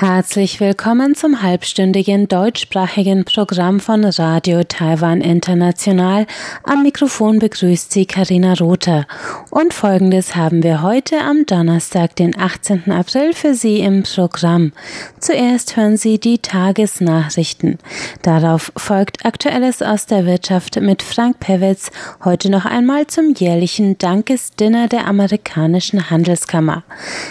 Herzlich willkommen zum halbstündigen deutschsprachigen Programm von Radio Taiwan International. Am Mikrofon begrüßt Sie Karina Rother. Und folgendes haben wir heute am Donnerstag, den 18. April für Sie im Programm. Zuerst hören Sie die Tagesnachrichten. Darauf folgt Aktuelles aus der Wirtschaft mit Frank Pewitz, heute noch einmal zum jährlichen Dankesdinner der amerikanischen Handelskammer.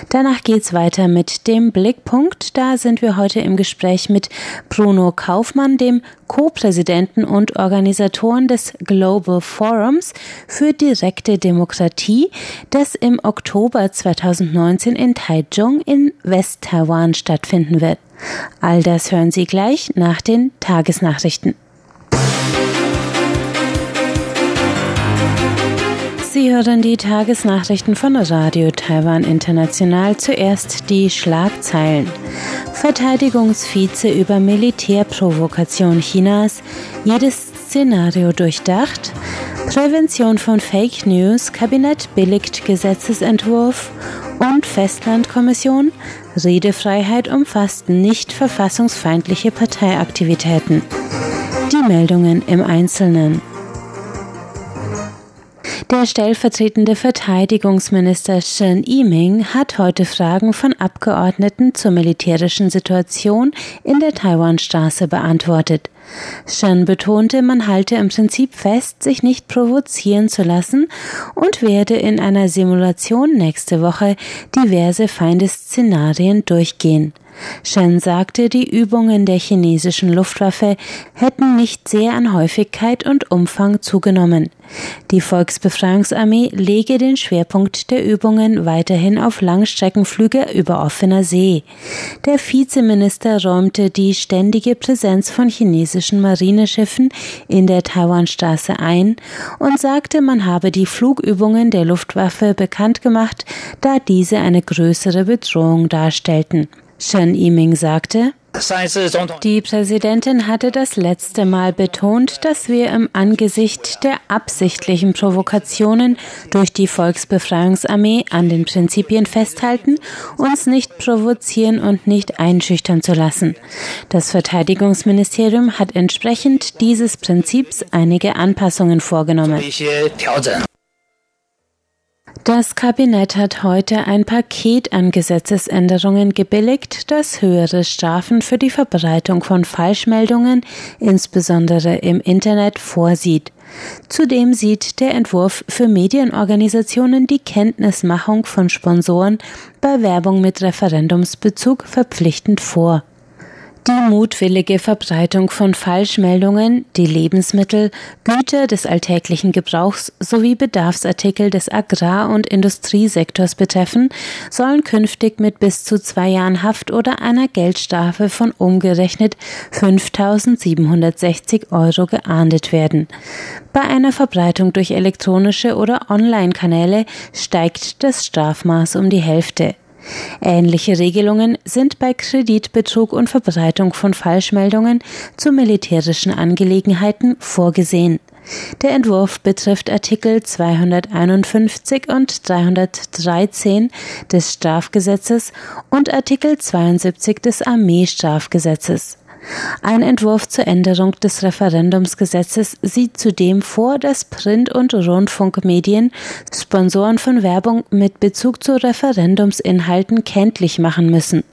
Danach geht's weiter mit dem Blickpunkt da sind wir heute im Gespräch mit Bruno Kaufmann, dem Co-Präsidenten und Organisatoren des Global Forums für direkte Demokratie, das im Oktober 2019 in Taichung in West-Taiwan stattfinden wird. All das hören Sie gleich nach den Tagesnachrichten. Sie hören die Tagesnachrichten von Radio Taiwan International. Zuerst die Schlagzeilen. Verteidigungsvize über Militärprovokation Chinas. Jedes Szenario durchdacht. Prävention von Fake News. Kabinett billigt Gesetzesentwurf. Und Festlandkommission. Redefreiheit umfasst nicht verfassungsfeindliche Parteiaktivitäten. Die Meldungen im Einzelnen. Der stellvertretende Verteidigungsminister Shen Yiming hat heute Fragen von Abgeordneten zur militärischen Situation in der Taiwanstraße beantwortet. Shen betonte, man halte im Prinzip fest, sich nicht provozieren zu lassen und werde in einer Simulation nächste Woche diverse Feindesszenarien durchgehen. Shen sagte, die Übungen der chinesischen Luftwaffe hätten nicht sehr an Häufigkeit und Umfang zugenommen. Die Volksbefreiungsarmee lege den Schwerpunkt der Übungen weiterhin auf Langstreckenflüge über offener See. Der Vizeminister räumte die ständige Präsenz von chinesischen Marineschiffen in der Taiwanstraße ein und sagte, man habe die Flugübungen der Luftwaffe bekannt gemacht, da diese eine größere Bedrohung darstellten. Shen Yiming sagte, die Präsidentin hatte das letzte Mal betont, dass wir im Angesicht der absichtlichen Provokationen durch die Volksbefreiungsarmee an den Prinzipien festhalten, uns nicht provozieren und nicht einschüchtern zu lassen. Das Verteidigungsministerium hat entsprechend dieses Prinzips einige Anpassungen vorgenommen. Das Kabinett hat heute ein Paket an Gesetzesänderungen gebilligt, das höhere Strafen für die Verbreitung von Falschmeldungen, insbesondere im Internet, vorsieht. Zudem sieht der Entwurf für Medienorganisationen die Kenntnismachung von Sponsoren bei Werbung mit Referendumsbezug verpflichtend vor. Die mutwillige Verbreitung von Falschmeldungen, die Lebensmittel, Güter des alltäglichen Gebrauchs sowie Bedarfsartikel des Agrar- und Industriesektors betreffen, sollen künftig mit bis zu zwei Jahren Haft oder einer Geldstrafe von umgerechnet 5.760 Euro geahndet werden. Bei einer Verbreitung durch elektronische oder Online-Kanäle steigt das Strafmaß um die Hälfte. Ähnliche Regelungen sind bei Kreditbetrug und Verbreitung von Falschmeldungen zu militärischen Angelegenheiten vorgesehen. Der Entwurf betrifft Artikel 251 und 313 des Strafgesetzes und Artikel 72 des Armeestrafgesetzes. Ein Entwurf zur Änderung des Referendumsgesetzes sieht zudem vor, dass Print- und Rundfunkmedien Sponsoren von Werbung mit Bezug zu Referendumsinhalten kenntlich machen müssen.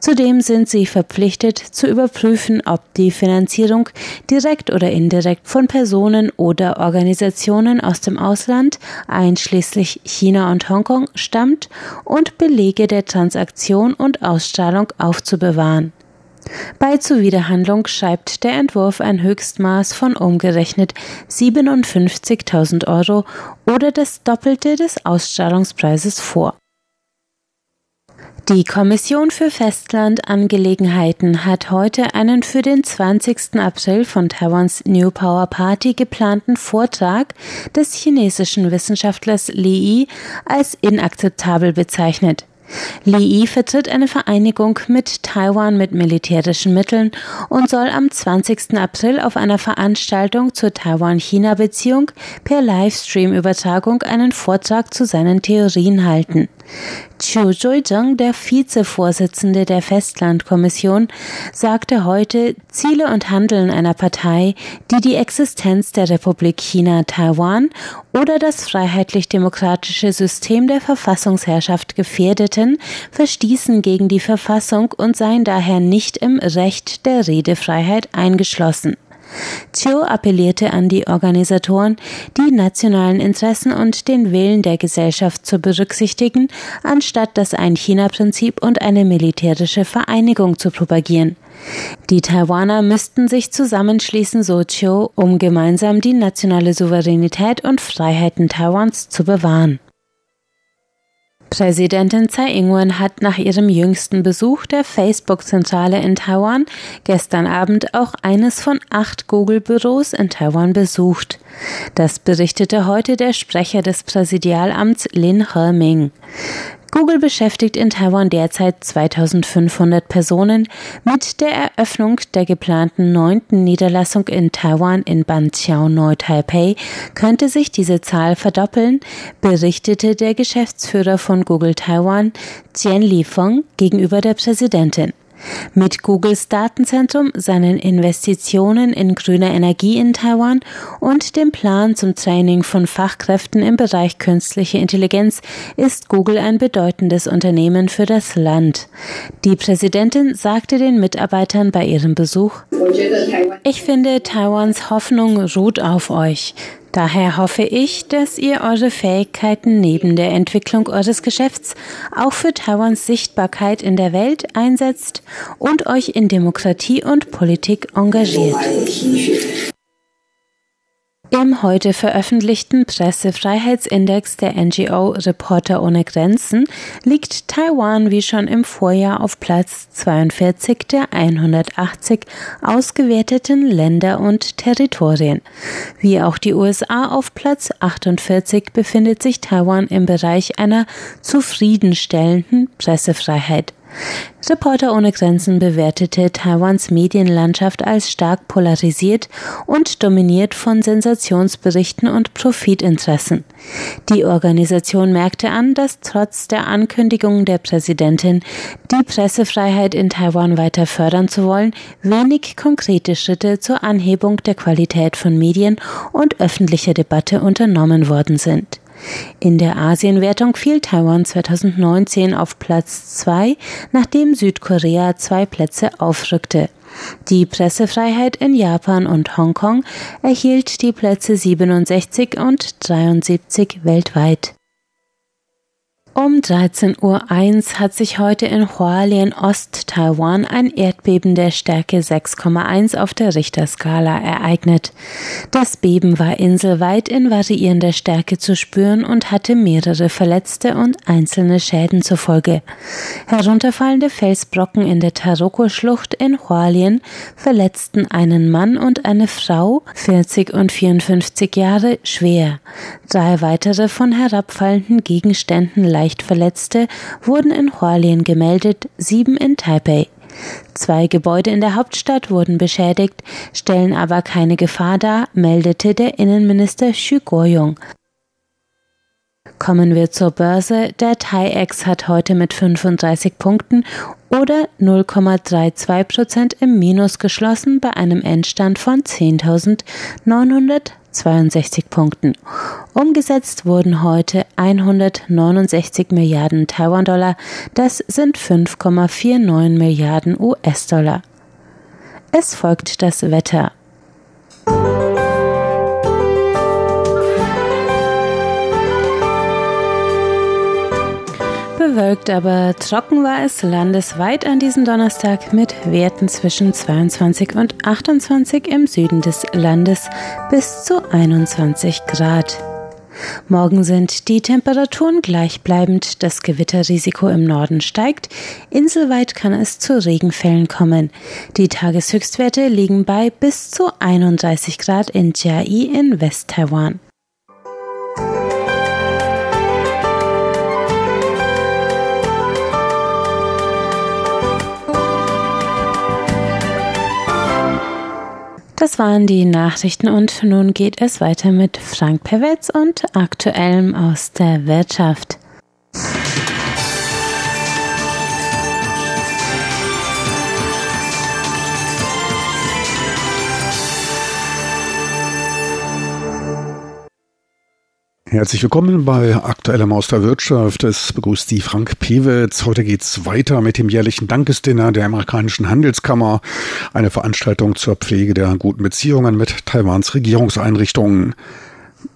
Zudem sind sie verpflichtet zu überprüfen, ob die Finanzierung direkt oder indirekt von Personen oder Organisationen aus dem Ausland, einschließlich China und Hongkong, stammt und Belege der Transaktion und Ausstrahlung aufzubewahren. Bei Zuwiderhandlung schreibt der Entwurf ein Höchstmaß von umgerechnet 57.000 Euro oder das Doppelte des Ausstrahlungspreises vor. Die Kommission für Festlandangelegenheiten hat heute einen für den 20. April von Taiwans New Power Party geplanten Vortrag des chinesischen Wissenschaftlers Li Yi als inakzeptabel bezeichnet. Li Yi vertritt eine Vereinigung mit Taiwan mit militärischen Mitteln und soll am 20. April auf einer Veranstaltung zur Taiwan-China-Beziehung per Livestream-Übertragung einen Vortrag zu seinen Theorien halten. Chiu Zhuizheng, der Vizevorsitzende der Festlandkommission, sagte heute, Ziele und Handeln einer Partei, die die Existenz der Republik China Taiwan oder das freiheitlich-demokratische System der Verfassungsherrschaft gefährdeten, verstießen gegen die Verfassung und seien daher nicht im Recht der Redefreiheit eingeschlossen. Chiu appellierte an die Organisatoren, die nationalen Interessen und den Willen der Gesellschaft zu berücksichtigen, anstatt das Ein-China-Prinzip und eine militärische Vereinigung zu propagieren. Die Taiwaner müssten sich zusammenschließen, so Chiu, um gemeinsam die nationale Souveränität und Freiheiten Taiwans zu bewahren. Präsidentin Tsai Ing-wen hat nach ihrem jüngsten Besuch der Facebook-Zentrale in Taiwan gestern Abend auch eines von acht Google-Büros in Taiwan besucht. Das berichtete heute der Sprecher des Präsidialamts Lin He-ming. Google beschäftigt in Taiwan derzeit 2500 Personen. Mit der Eröffnung der geplanten neunten Niederlassung in Taiwan in Banqiao Neu-Taipei könnte sich diese Zahl verdoppeln, berichtete der Geschäftsführer von Google Taiwan, Jian Lifeng, gegenüber der Präsidentin. Mit Googles Datenzentrum, seinen Investitionen in grüne Energie in Taiwan und dem Plan zum Training von Fachkräften im Bereich künstliche Intelligenz ist Google ein bedeutendes Unternehmen für das Land. Die Präsidentin sagte den Mitarbeitern bei ihrem Besuch, ich finde, Taiwans Hoffnung ruht auf euch. Daher hoffe ich, dass ihr eure Fähigkeiten neben der Entwicklung eures Geschäfts auch für Taiwans Sichtbarkeit in der Welt einsetzt und euch in Demokratie und Politik engagiert. Im heute veröffentlichten Pressefreiheitsindex der NGO Reporter ohne Grenzen liegt Taiwan wie schon im Vorjahr auf Platz 42 der 180 ausgewerteten Länder und Territorien. Wie auch die USA auf Platz 48 befindet sich Taiwan im Bereich einer zufriedenstellenden Pressefreiheit. Reporter ohne Grenzen bewertete Taiwans Medienlandschaft als stark polarisiert und dominiert von Sensationsberichten und Profitinteressen. Die Organisation merkte an, dass trotz der Ankündigung der Präsidentin, die Pressefreiheit in Taiwan weiter fördern zu wollen, wenig konkrete Schritte zur Anhebung der Qualität von Medien und öffentlicher Debatte unternommen worden sind. In der Asienwertung fiel Taiwan 2019 auf Platz 2, nachdem Südkorea zwei Plätze aufrückte. Die Pressefreiheit in Japan und Hongkong erhielt die Plätze 67 und 73 weltweit. Um 13.01 Uhr hat sich heute in Hualien, Ost-Taiwan, ein Erdbeben der Stärke 6,1 auf der Richterskala ereignet. Das Beben war inselweit in variierender Stärke zu spüren und hatte mehrere Verletzte und einzelne Schäden zur Folge. Herunterfallende Felsbrocken in der Taroko-Schlucht in Hualien verletzten einen Mann und eine Frau, 40 und 54 Jahre, schwer. Drei weitere von herabfallenden Gegenständen leicht Verletzte wurden in Hualien gemeldet, sieben in Taipei. Zwei Gebäude in der Hauptstadt wurden beschädigt, stellen aber keine Gefahr dar, meldete der Innenminister Xu Guoyong. Kommen wir zur Börse. Der TAIEX hat heute mit 35 Punkten oder 0,32 Prozent im Minus geschlossen bei einem Endstand von 10.900 62 Punkten. Umgesetzt wurden heute 169 Milliarden Taiwan-Dollar, das sind 5,49 Milliarden US-Dollar. Es folgt das Wetter. Bewölkt, aber trocken war es landesweit an diesem Donnerstag mit Werten zwischen 22 und 28 im Süden des Landes bis zu 21 Grad. Morgen sind die Temperaturen gleichbleibend, das Gewitterrisiko im Norden steigt, inselweit kann es zu Regenfällen kommen. Die Tageshöchstwerte liegen bei bis zu 31 Grad in Chiayi in West-Taiwan. Das waren die Nachrichten und nun geht es weiter mit Frank Pewitz und Aktuellem aus der Wirtschaft. Herzlich willkommen bei Aktuellem aus der Wirtschaft. Es begrüßt die Frank Pewitz. Heute geht's weiter mit dem jährlichen Dankesdinner der amerikanischen Handelskammer, eine Veranstaltung zur Pflege der guten Beziehungen mit Taiwans Regierungseinrichtungen.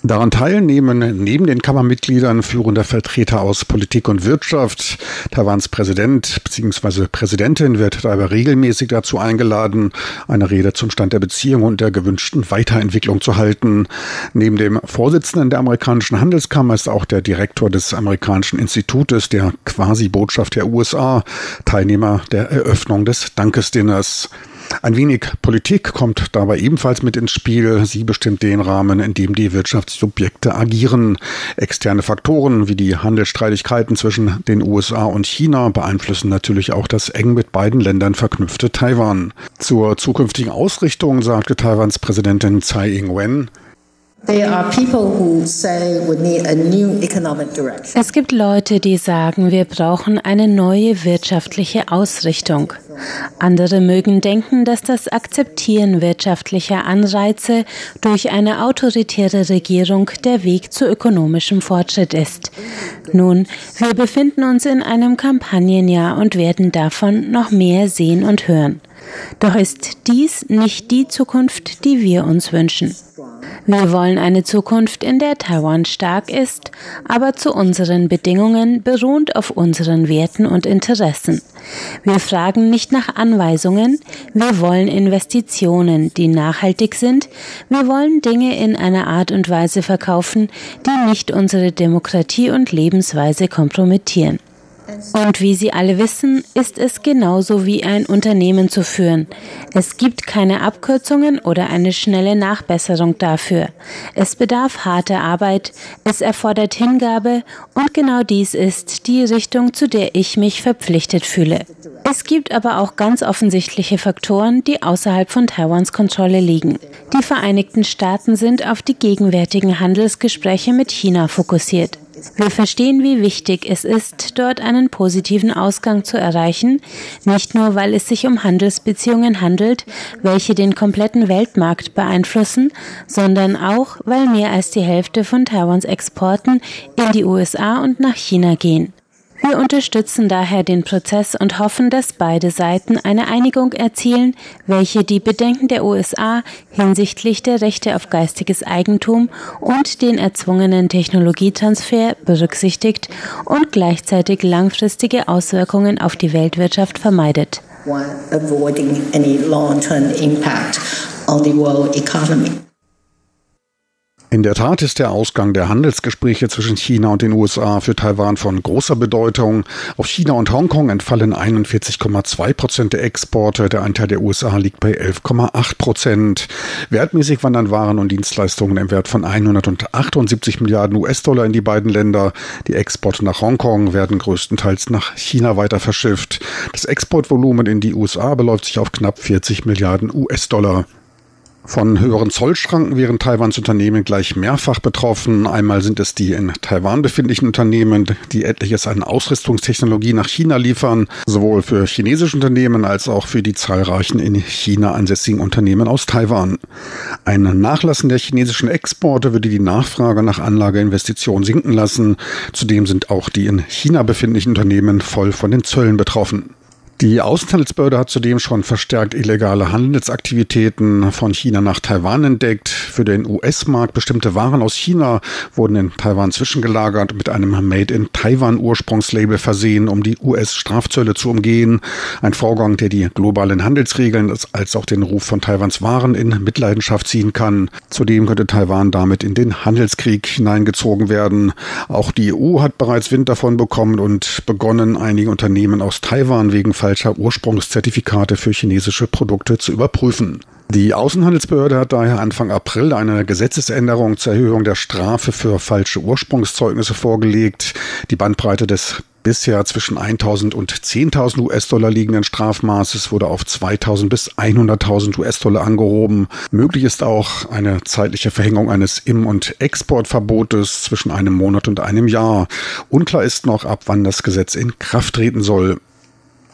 Daran teilnehmen neben den Kammermitgliedern führende Vertreter aus Politik und Wirtschaft. Taiwans Präsident bzw. Präsidentin wird dabei regelmäßig dazu eingeladen, eine Rede zum Stand der Beziehung und der gewünschten Weiterentwicklung zu halten. Neben dem Vorsitzenden der amerikanischen Handelskammer ist auch der Direktor des amerikanischen Institutes der Quasi-Botschaft der USA Teilnehmer der Eröffnung des Dankesdinners. Ein wenig Politik kommt dabei ebenfalls mit ins Spiel. Sie bestimmt den Rahmen, in dem die Wirtschaftssubjekte agieren. Externe Faktoren wie die Handelsstreitigkeiten zwischen den USA und China beeinflussen natürlich auch das eng mit beiden Ländern verknüpfte Taiwan. Zur zukünftigen Ausrichtung sagte Taiwans Präsidentin Tsai Ing-wen, es gibt Leute, die sagen, wir brauchen eine neue wirtschaftliche Ausrichtung. Andere mögen denken, dass das Akzeptieren wirtschaftlicher Anreize durch eine autoritäre Regierung der Weg zu ökonomischem Fortschritt ist. Nun, wir befinden uns in einem Kampagnenjahr und werden davon noch mehr sehen und hören. Doch ist dies nicht die Zukunft, die wir uns wünschen. Wir wollen eine Zukunft, in der Taiwan stark ist, aber zu unseren Bedingungen beruhend auf unseren Werten und Interessen. Wir fragen nicht nach Anweisungen, wir wollen Investitionen, die nachhaltig sind, wir wollen Dinge in einer Art und Weise verkaufen, die nicht unsere Demokratie und Lebensweise kompromittieren. Und wie Sie alle wissen, ist es genauso wie ein Unternehmen zu führen. Es gibt keine Abkürzungen oder eine schnelle Nachbesserung dafür. Es bedarf harter Arbeit, es erfordert Hingabe und genau dies ist die Richtung, zu der ich mich verpflichtet fühle. Es gibt aber auch ganz offensichtliche Faktoren, die außerhalb von Taiwans Kontrolle liegen. Die Vereinigten Staaten sind auf die gegenwärtigen Handelsgespräche mit China fokussiert. Wir verstehen, wie wichtig es ist, dort einen positiven Ausgang zu erreichen, nicht nur weil es sich um Handelsbeziehungen handelt, welche den kompletten Weltmarkt beeinflussen, sondern auch, weil mehr als die Hälfte von Taiwans Exporten in die USA und nach China gehen. Wir unterstützen daher den Prozess und hoffen, dass beide Seiten eine Einigung erzielen, welche die Bedenken der USA hinsichtlich der Rechte auf geistiges Eigentum und den erzwungenen Technologietransfer berücksichtigt und gleichzeitig langfristige Auswirkungen auf die Weltwirtschaft vermeidet. avoiding any long-term impact on the world economy. In der Tat ist der Ausgang der Handelsgespräche zwischen China und den USA für Taiwan von großer Bedeutung. Auf China und Hongkong entfallen 41,2 Prozent der Exporte. Der Anteil der USA liegt bei 11,8 Prozent. Wertmäßig wandern Waren und Dienstleistungen im Wert von 178 Milliarden US-Dollar in die beiden Länder. Die Exporte nach Hongkong werden größtenteils nach China weiter verschifft. Das Exportvolumen in die USA beläuft sich auf knapp 40 Milliarden US-Dollar. Von höheren Zollschranken wären Taiwans Unternehmen gleich mehrfach betroffen. Einmal sind es die in Taiwan befindlichen Unternehmen, die etliches an Ausrüstungstechnologie nach China liefern, sowohl für chinesische Unternehmen als auch für die zahlreichen in China ansässigen Unternehmen aus Taiwan. Ein Nachlassen der chinesischen Exporte würde die Nachfrage nach Anlageinvestitionen sinken lassen. Zudem sind auch die in China befindlichen Unternehmen voll von den Zöllen betroffen. Die Außenhandelsbehörde hat zudem schon verstärkt illegale Handelsaktivitäten von China nach Taiwan entdeckt. Für den US-Markt bestimmte Waren aus China wurden in Taiwan zwischengelagert und mit einem Made in Taiwan Ursprungslabel versehen, um die US-Strafzölle zu umgehen. Ein Vorgang, der die globalen Handelsregeln als auch den Ruf von Taiwans Waren in Mitleidenschaft ziehen kann. Zudem könnte Taiwan damit in den Handelskrieg hineingezogen werden. Auch die EU hat bereits Wind davon bekommen und begonnen, einige Unternehmen aus Taiwan wegen falscher Ursprungszertifikate für chinesische Produkte zu überprüfen. Die Außenhandelsbehörde hat daher Anfang April eine Gesetzesänderung zur Erhöhung der Strafe für falsche Ursprungszeugnisse vorgelegt. Die Bandbreite des bisher zwischen 1000 und 10.000 US-Dollar liegenden Strafmaßes wurde auf 2000 bis 100.000 US-Dollar angehoben. Möglich ist auch eine zeitliche Verhängung eines Im- und Exportverbotes zwischen einem Monat und einem Jahr. Unklar ist noch, ab wann das Gesetz in Kraft treten soll.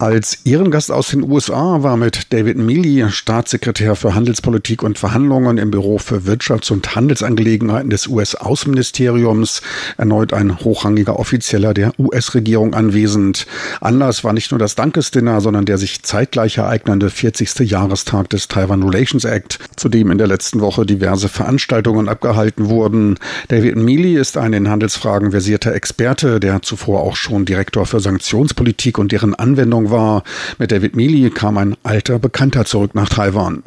Als Ehrengast aus den USA war mit David Mealy, Staatssekretär für Handelspolitik und Verhandlungen im Büro für Wirtschafts- und Handelsangelegenheiten des US-Außenministeriums, erneut ein hochrangiger Offizieller der US-Regierung anwesend. Anlass war nicht nur das Dankesdinner, sondern der sich zeitgleich ereignende 40. Jahrestag des Taiwan Relations Act, zu dem in der letzten Woche diverse Veranstaltungen abgehalten wurden. David Mealy ist ein in Handelsfragen versierter Experte, der zuvor auch schon Direktor für Sanktionspolitik und deren Anwendung war. Mit David Mealy kam ein alter Bekannter zurück nach Taiwan.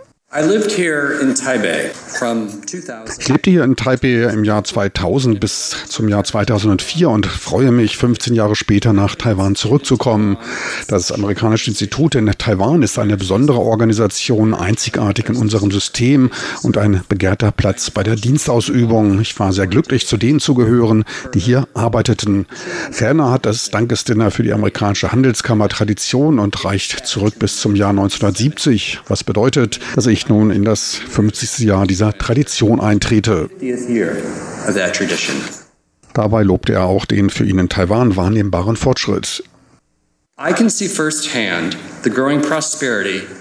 Ich lebte hier in Taipei im Jahr 2000 bis zum Jahr 2004 und freue mich, 15 Jahre später nach Taiwan zurückzukommen. Das Amerikanische Institut in Taiwan ist eine besondere Organisation, einzigartig in unserem System und ein begehrter Platz bei der Dienstausübung. Ich war sehr glücklich, zu denen zu gehören, die hier arbeiteten. Ferner hat das Dankesdinner für die amerikanische Handelskammer Tradition und reicht zurück bis zum Jahr 1970, was bedeutet, dass ich nun in das 50. Jahr dieser Tradition eintrete. Dabei lobte er auch den für ihn in Taiwan wahrnehmbaren Fortschritt.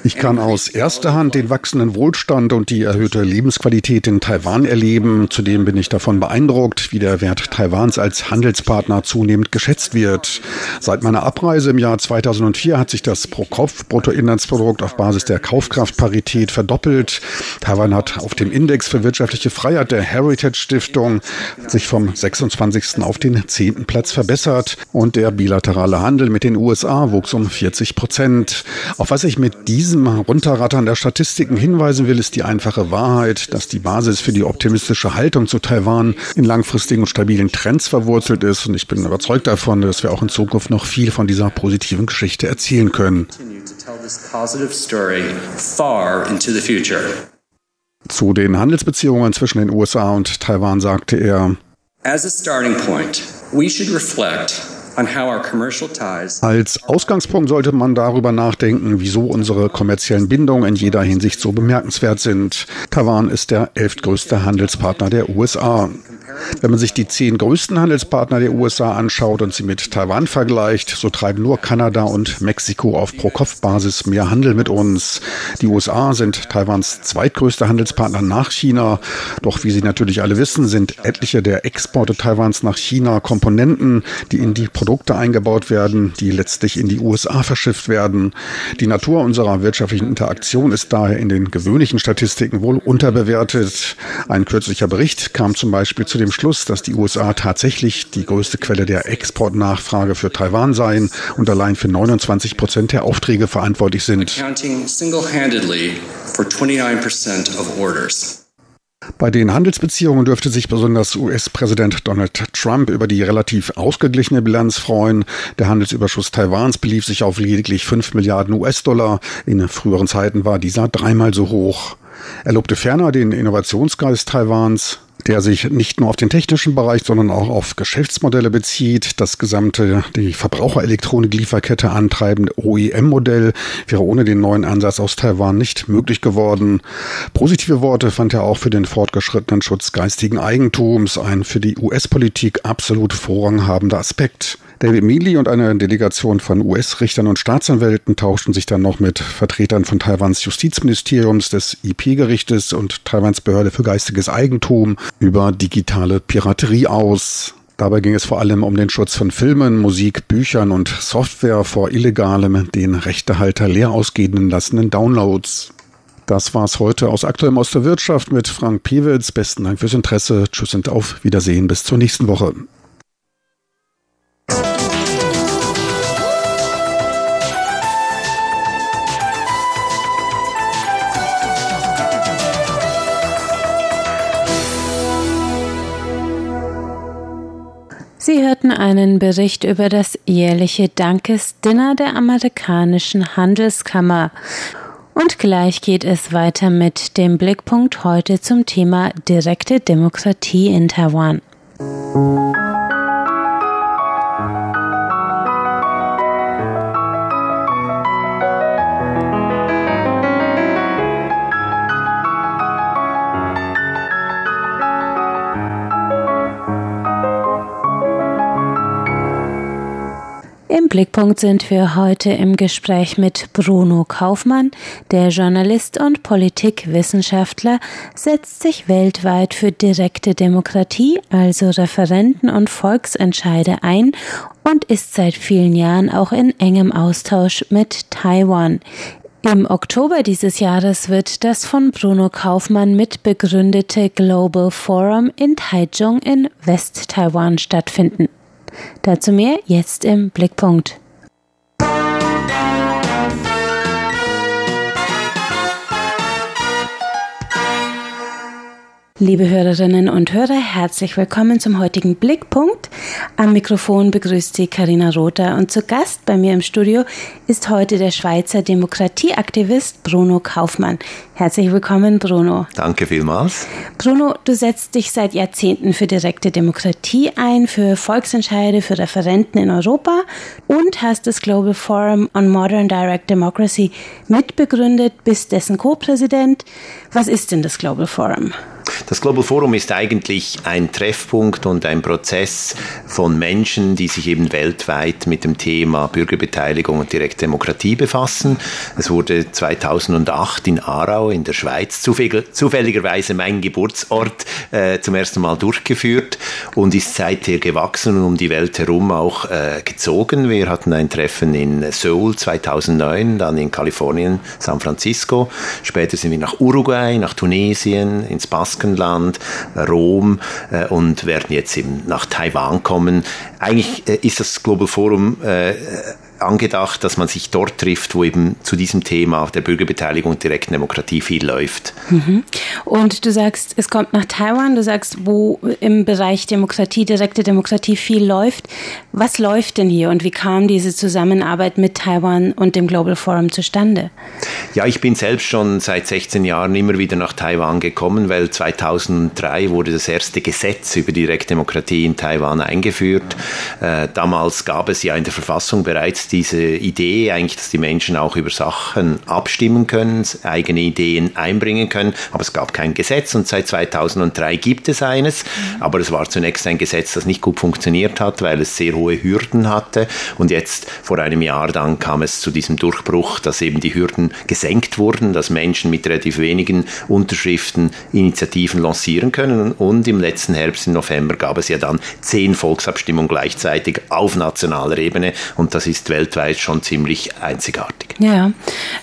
Ich kann aus erster Hand den wachsenden Wohlstand und die erhöhte Lebensqualität in Taiwan erleben. Zudem bin ich davon beeindruckt, wie der Wert Taiwans als Handelspartner zunehmend geschätzt wird. Seit meiner Abreise im Jahr 2004 hat sich das Pro-Kopf-Bruttoinlandsprodukt auf Basis der Kaufkraftparität verdoppelt. Taiwan hat auf dem Index für wirtschaftliche Freiheit der Heritage Stiftung sich vom 26. auf den 10. Platz verbessert und der bilaterale Handel mit den USA USA wuchs um 40 Prozent. Auf was ich mit diesem Runterrattern der Statistiken hinweisen will, ist die einfache Wahrheit, dass die Basis für die optimistische Haltung zu Taiwan in langfristigen und stabilen Trends verwurzelt ist. Und ich bin überzeugt davon, dass wir auch in Zukunft noch viel von dieser positiven Geschichte erzählen können. Zu den Handelsbeziehungen zwischen den USA und Taiwan sagte er, As a starting point, we should reflect als Ausgangspunkt sollte man darüber nachdenken, wieso unsere kommerziellen Bindungen in jeder Hinsicht so bemerkenswert sind. Taiwan ist der elftgrößte Handelspartner der USA. Wenn man sich die zehn größten Handelspartner der USA anschaut und sie mit Taiwan vergleicht, so treiben nur Kanada und Mexiko auf Pro-Kopf-Basis mehr Handel mit uns. Die USA sind Taiwans zweitgrößter Handelspartner nach China. Doch wie Sie natürlich alle wissen, sind etliche der Exporte Taiwans nach China Komponenten, die in die Produkte eingebaut werden, die letztlich in die USA verschifft werden. Die Natur unserer wirtschaftlichen Interaktion ist daher in den gewöhnlichen Statistiken wohl unterbewertet. Ein kürzlicher Bericht kam zum Beispiel zu dem Schluss, dass die USA tatsächlich die größte Quelle der Exportnachfrage für Taiwan seien und allein für 29 Prozent der Aufträge verantwortlich sind. Bei den Handelsbeziehungen dürfte sich besonders US-Präsident Donald Trump über die relativ ausgeglichene Bilanz freuen. Der Handelsüberschuss Taiwans belief sich auf lediglich 5 Milliarden US-Dollar. In früheren Zeiten war dieser dreimal so hoch. Er lobte ferner den Innovationsgeist Taiwans der sich nicht nur auf den technischen Bereich, sondern auch auf Geschäftsmodelle bezieht. Das gesamte, die Verbraucherelektronik-Lieferkette antreibende OEM-Modell wäre ohne den neuen Ansatz aus Taiwan nicht möglich geworden. Positive Worte fand er auch für den fortgeschrittenen Schutz geistigen Eigentums, ein für die US-Politik absolut vorranghabender Aspekt. David Mealy und eine Delegation von US-Richtern und Staatsanwälten tauschten sich dann noch mit Vertretern von Taiwans Justizministeriums, des IP-Gerichtes und Taiwans Behörde für geistiges Eigentum über digitale Piraterie aus. Dabei ging es vor allem um den Schutz von Filmen, Musik, Büchern und Software vor illegalem, den Rechtehalter leer ausgehenden lassenden Downloads. Das war's heute aus Aktuellem aus der Wirtschaft mit Frank Pewitz. Besten Dank fürs Interesse. Tschüss und auf Wiedersehen. Bis zur nächsten Woche. Sie hörten einen Bericht über das jährliche Dankesdinner der amerikanischen Handelskammer. Und gleich geht es weiter mit dem Blickpunkt heute zum Thema direkte Demokratie in Taiwan. Blickpunkt sind wir heute im Gespräch mit Bruno Kaufmann. Der Journalist und Politikwissenschaftler setzt sich weltweit für direkte Demokratie, also Referenten und Volksentscheide ein und ist seit vielen Jahren auch in engem Austausch mit Taiwan. Im Oktober dieses Jahres wird das von Bruno Kaufmann mitbegründete Global Forum in Taichung in West-Taiwan stattfinden. Dazu mehr jetzt im Blickpunkt. Liebe Hörerinnen und Hörer, herzlich willkommen zum heutigen Blickpunkt. Am Mikrofon begrüßt Sie Karina Rother und zu Gast bei mir im Studio ist heute der Schweizer Demokratieaktivist Bruno Kaufmann. Herzlich willkommen, Bruno. Danke vielmals. Bruno, du setzt dich seit Jahrzehnten für direkte Demokratie ein, für Volksentscheide, für Referenten in Europa und hast das Global Forum on Modern Direct Democracy mitbegründet, bist dessen Co-Präsident. Was ist denn das Global Forum? Das Global Forum ist eigentlich ein Treffpunkt und ein Prozess von Menschen, die sich eben weltweit mit dem Thema Bürgerbeteiligung und Direktdemokratie befassen. Es wurde 2008 in Aarau in der Schweiz, zufälligerweise mein Geburtsort, äh, zum ersten Mal durchgeführt und ist seither gewachsen und um die Welt herum auch äh, gezogen. Wir hatten ein Treffen in Seoul 2009, dann in Kalifornien, San Francisco. Später sind wir nach Uruguay, nach Tunesien, ins Baskenland, Rom äh, und werden jetzt eben nach Taiwan kommen. Eigentlich äh, ist das Global Forum äh, angedacht, dass man sich dort trifft, wo eben zu diesem Thema der Bürgerbeteiligung und direkten Demokratie viel läuft. Mhm. Und du sagst, es kommt nach Taiwan, du sagst, wo im Bereich Demokratie, direkte Demokratie viel läuft. Was läuft denn hier und wie kam diese Zusammenarbeit mit Taiwan und dem Global Forum zustande? Ja, ich bin selbst schon seit 16 Jahren immer wieder nach Taiwan gekommen, weil 2003 wurde das erste Gesetz über Direktdemokratie in Taiwan eingeführt. Äh, damals gab es ja in der Verfassung bereits diese Idee eigentlich, dass die Menschen auch über Sachen abstimmen können, eigene Ideen einbringen können, aber es gab kein Gesetz und seit 2003 gibt es eines, aber es war zunächst ein Gesetz, das nicht gut funktioniert hat, weil es sehr hohe Hürden hatte. Und jetzt vor einem Jahr dann kam es zu diesem Durchbruch, dass eben die Hürden gesenkt wurden, dass Menschen mit relativ wenigen Unterschriften Initiativen lancieren können. Und im letzten Herbst, im November, gab es ja dann zehn Volksabstimmungen gleichzeitig auf nationaler Ebene. Und das ist weltweit weltweit schon ziemlich einzigartig. Ja,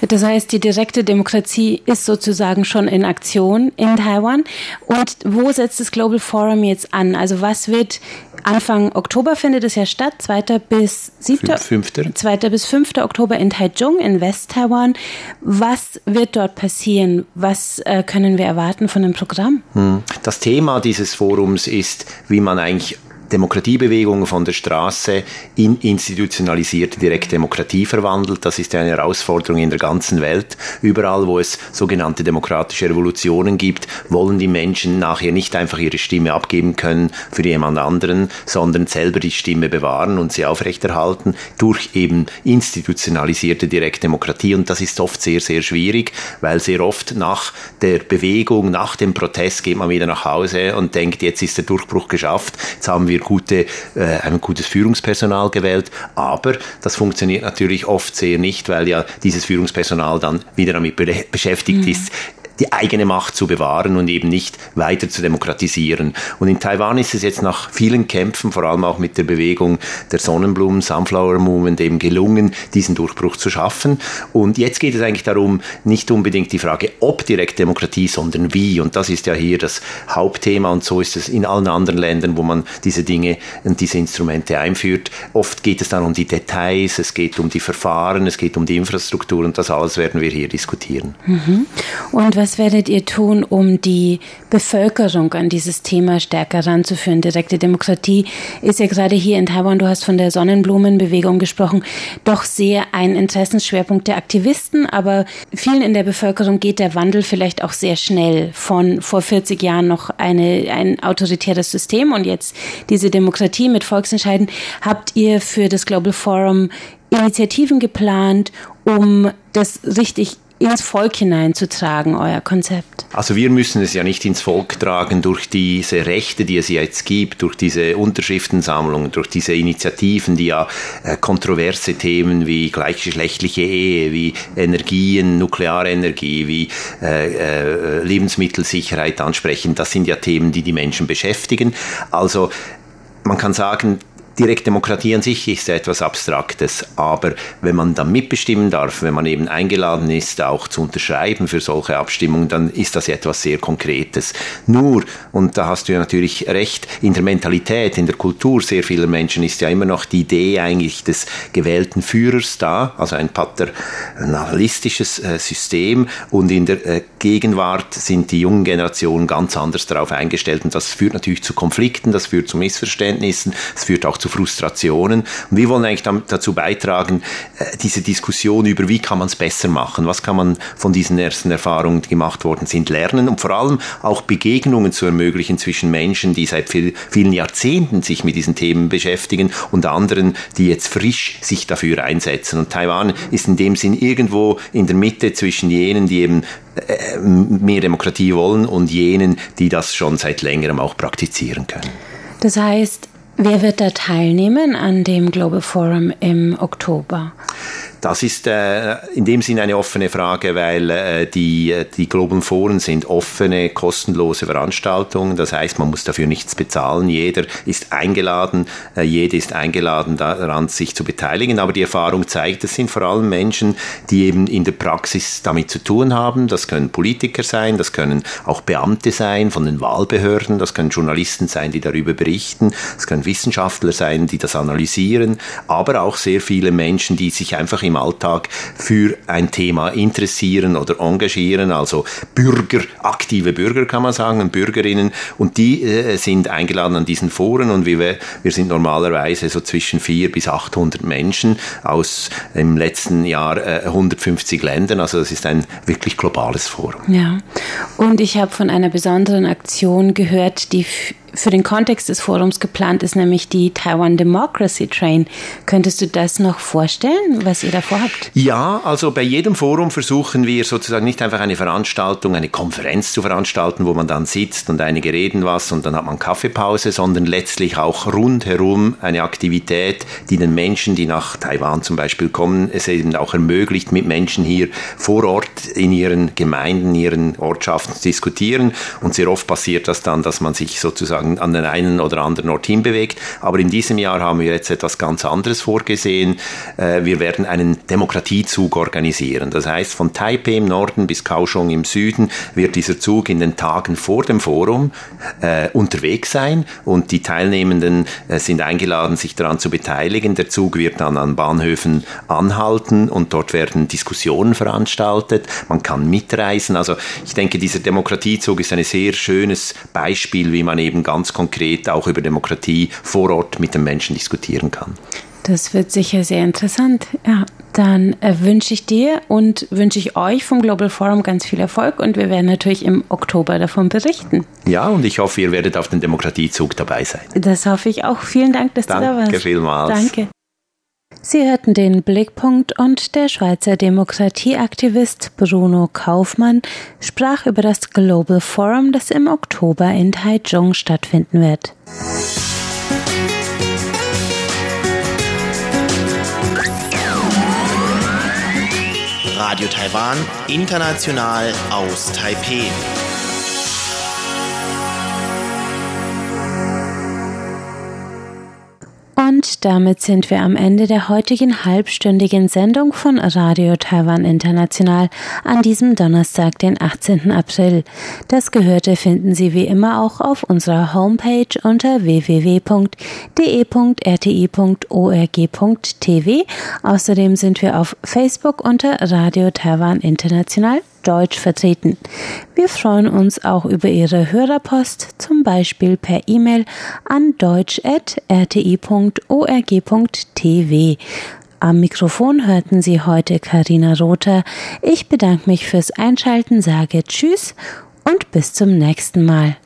das heißt, die direkte Demokratie ist sozusagen schon in Aktion in Taiwan. Und wo setzt das Global Forum jetzt an? Also was wird Anfang Oktober findet es ja statt, 2. bis 7. 5. 2. bis 5. Oktober in Taichung in West-Taiwan. Was wird dort passieren? Was äh, können wir erwarten von dem Programm? Hm. Das Thema dieses Forums ist, wie man eigentlich Demokratiebewegungen von der Straße in institutionalisierte Direktdemokratie verwandelt. Das ist eine Herausforderung in der ganzen Welt. Überall, wo es sogenannte demokratische Revolutionen gibt, wollen die Menschen nachher nicht einfach ihre Stimme abgeben können für jemand anderen, sondern selber die Stimme bewahren und sie aufrechterhalten durch eben institutionalisierte Direktdemokratie. Und das ist oft sehr, sehr schwierig, weil sehr oft nach der Bewegung, nach dem Protest geht man wieder nach Hause und denkt, jetzt ist der Durchbruch geschafft, jetzt haben wir wir gute, äh, ein gutes Führungspersonal gewählt, aber das funktioniert natürlich oft sehr nicht, weil ja dieses Führungspersonal dann wieder damit beschäftigt mhm. ist, die eigene Macht zu bewahren und eben nicht weiter zu demokratisieren. Und in Taiwan ist es jetzt nach vielen Kämpfen, vor allem auch mit der Bewegung der Sonnenblumen, Sunflower Movement, eben gelungen, diesen Durchbruch zu schaffen. Und jetzt geht es eigentlich darum, nicht unbedingt die Frage, ob Direktdemokratie, sondern wie. Und das ist ja hier das Hauptthema und so ist es in allen anderen Ländern, wo man diese Dinge und diese Instrumente einführt. Oft geht es dann um die Details, es geht um die Verfahren, es geht um die Infrastruktur und das alles werden wir hier diskutieren. Mhm. Und was was werdet ihr tun, um die Bevölkerung an dieses Thema stärker ranzuführen? Direkte Demokratie ist ja gerade hier in Taiwan, du hast von der Sonnenblumenbewegung gesprochen, doch sehr ein Interessensschwerpunkt der Aktivisten, aber vielen in der Bevölkerung geht der Wandel vielleicht auch sehr schnell von vor 40 Jahren noch eine, ein autoritäres System und jetzt diese Demokratie mit Volksentscheiden. Habt ihr für das Global Forum Initiativen geplant, um das richtig ins Volk hineinzutragen, euer Konzept? Also wir müssen es ja nicht ins Volk tragen durch diese Rechte, die es jetzt gibt, durch diese Unterschriftensammlungen, durch diese Initiativen, die ja äh, kontroverse Themen wie gleichgeschlechtliche Ehe, wie Energien, Nuklearenergie, wie äh, äh, Lebensmittelsicherheit ansprechen. Das sind ja Themen, die die Menschen beschäftigen. Also man kann sagen, Direktdemokratie an sich ist etwas Abstraktes, aber wenn man dann mitbestimmen darf, wenn man eben eingeladen ist, auch zu unterschreiben für solche Abstimmungen, dann ist das etwas sehr Konkretes. Nur, und da hast du ja natürlich recht, in der Mentalität, in der Kultur sehr vieler Menschen ist ja immer noch die Idee eigentlich des gewählten Führers da, also ein paternalistisches äh, System und in der äh, Gegenwart sind die jungen Generationen ganz anders darauf eingestellt und das führt natürlich zu Konflikten, das führt zu Missverständnissen, es führt auch zu Frustrationen. Und wir wollen eigentlich dazu beitragen, äh, diese Diskussion über, wie kann man es besser machen, was kann man von diesen ersten Erfahrungen, die gemacht worden sind, lernen und vor allem auch Begegnungen zu ermöglichen zwischen Menschen, die seit vielen Jahrzehnten sich mit diesen Themen beschäftigen und anderen, die jetzt frisch sich dafür einsetzen. Und Taiwan ist in dem Sinn irgendwo in der Mitte zwischen jenen, die eben äh, mehr Demokratie wollen und jenen, die das schon seit längerem auch praktizieren können. Das heißt, Wer wird da teilnehmen an dem Global Forum im Oktober? Das ist äh, in dem Sinne eine offene Frage, weil äh, die, äh, die Global Foren sind offene, kostenlose Veranstaltungen. Das heißt, man muss dafür nichts bezahlen. Jeder ist eingeladen, jede ist eingeladen, daran sich zu beteiligen. Aber die Erfahrung zeigt, es sind vor allem Menschen, die eben in der Praxis damit zu tun haben. Das können Politiker sein, das können auch Beamte sein von den Wahlbehörden, das können Journalisten sein, die darüber berichten, es können Wissenschaftler sein, die das analysieren, aber auch sehr viele Menschen, die sich einfach im Alltag für ein Thema interessieren oder engagieren, also Bürger, aktive Bürger kann man sagen, Bürgerinnen, und die äh, sind eingeladen an diesen Foren und wir, wir sind normalerweise so zwischen 400 bis 800 Menschen aus im letzten Jahr äh, 150 Ländern, also das ist ein wirklich globales Forum. Ja, und ich habe von einer besonderen Aktion gehört, die für den Kontext des Forums geplant ist, nämlich die Taiwan Democracy Train. Könntest du das noch vorstellen, was ihr da vorhabt? Ja, also bei jedem Forum versuchen wir sozusagen nicht einfach eine Veranstaltung, eine Konferenz zu veranstalten, wo man dann sitzt und einige reden was und dann hat man Kaffeepause, sondern letztlich auch rundherum eine Aktivität, die den Menschen, die nach Taiwan zum Beispiel kommen, es eben auch ermöglicht, mit Menschen hier vor Ort in ihren Gemeinden, ihren Ortschaften zu diskutieren. Und sehr oft passiert das dann, dass man sich sozusagen sozusagen an den einen oder anderen Ort hinbewegt. Aber in diesem Jahr haben wir jetzt etwas ganz anderes vorgesehen. Äh, wir werden einen Demokratiezug organisieren. Das heißt, von Taipei im Norden bis Kaohsiung im Süden wird dieser Zug in den Tagen vor dem Forum äh, unterwegs sein und die Teilnehmenden äh, sind eingeladen, sich daran zu beteiligen. Der Zug wird dann an Bahnhöfen anhalten und dort werden Diskussionen veranstaltet. Man kann mitreisen. Also ich denke, dieser Demokratiezug ist ein sehr schönes Beispiel, wie man eben ganz konkret auch über Demokratie vor Ort mit den Menschen diskutieren kann. Das wird sicher sehr interessant. Ja, dann äh, wünsche ich dir und wünsche ich euch vom Global Forum ganz viel Erfolg und wir werden natürlich im Oktober davon berichten. Ja, und ich hoffe, ihr werdet auf den Demokratiezug dabei sein. Das hoffe ich auch. Vielen Dank, dass Danke du da warst. Danke vielmals. Danke. Sie hörten den Blickpunkt und der Schweizer Demokratieaktivist Bruno Kaufmann sprach über das Global Forum, das im Oktober in Taichung stattfinden wird. Radio Taiwan, international aus Taipei. Und damit sind wir am Ende der heutigen halbstündigen Sendung von Radio Taiwan International an diesem Donnerstag, den 18. April. Das Gehörte finden Sie wie immer auch auf unserer Homepage unter www.de.rti.org.tv. Außerdem sind wir auf Facebook unter Radio Taiwan International Deutsch vertreten. Wir freuen uns auch über Ihre Hörerpost, zum Beispiel per E-Mail an deutsch.rti.org.tv. Am Mikrofon hörten Sie heute Karina Rother. Ich bedanke mich fürs Einschalten, sage Tschüss und bis zum nächsten Mal.